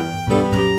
Música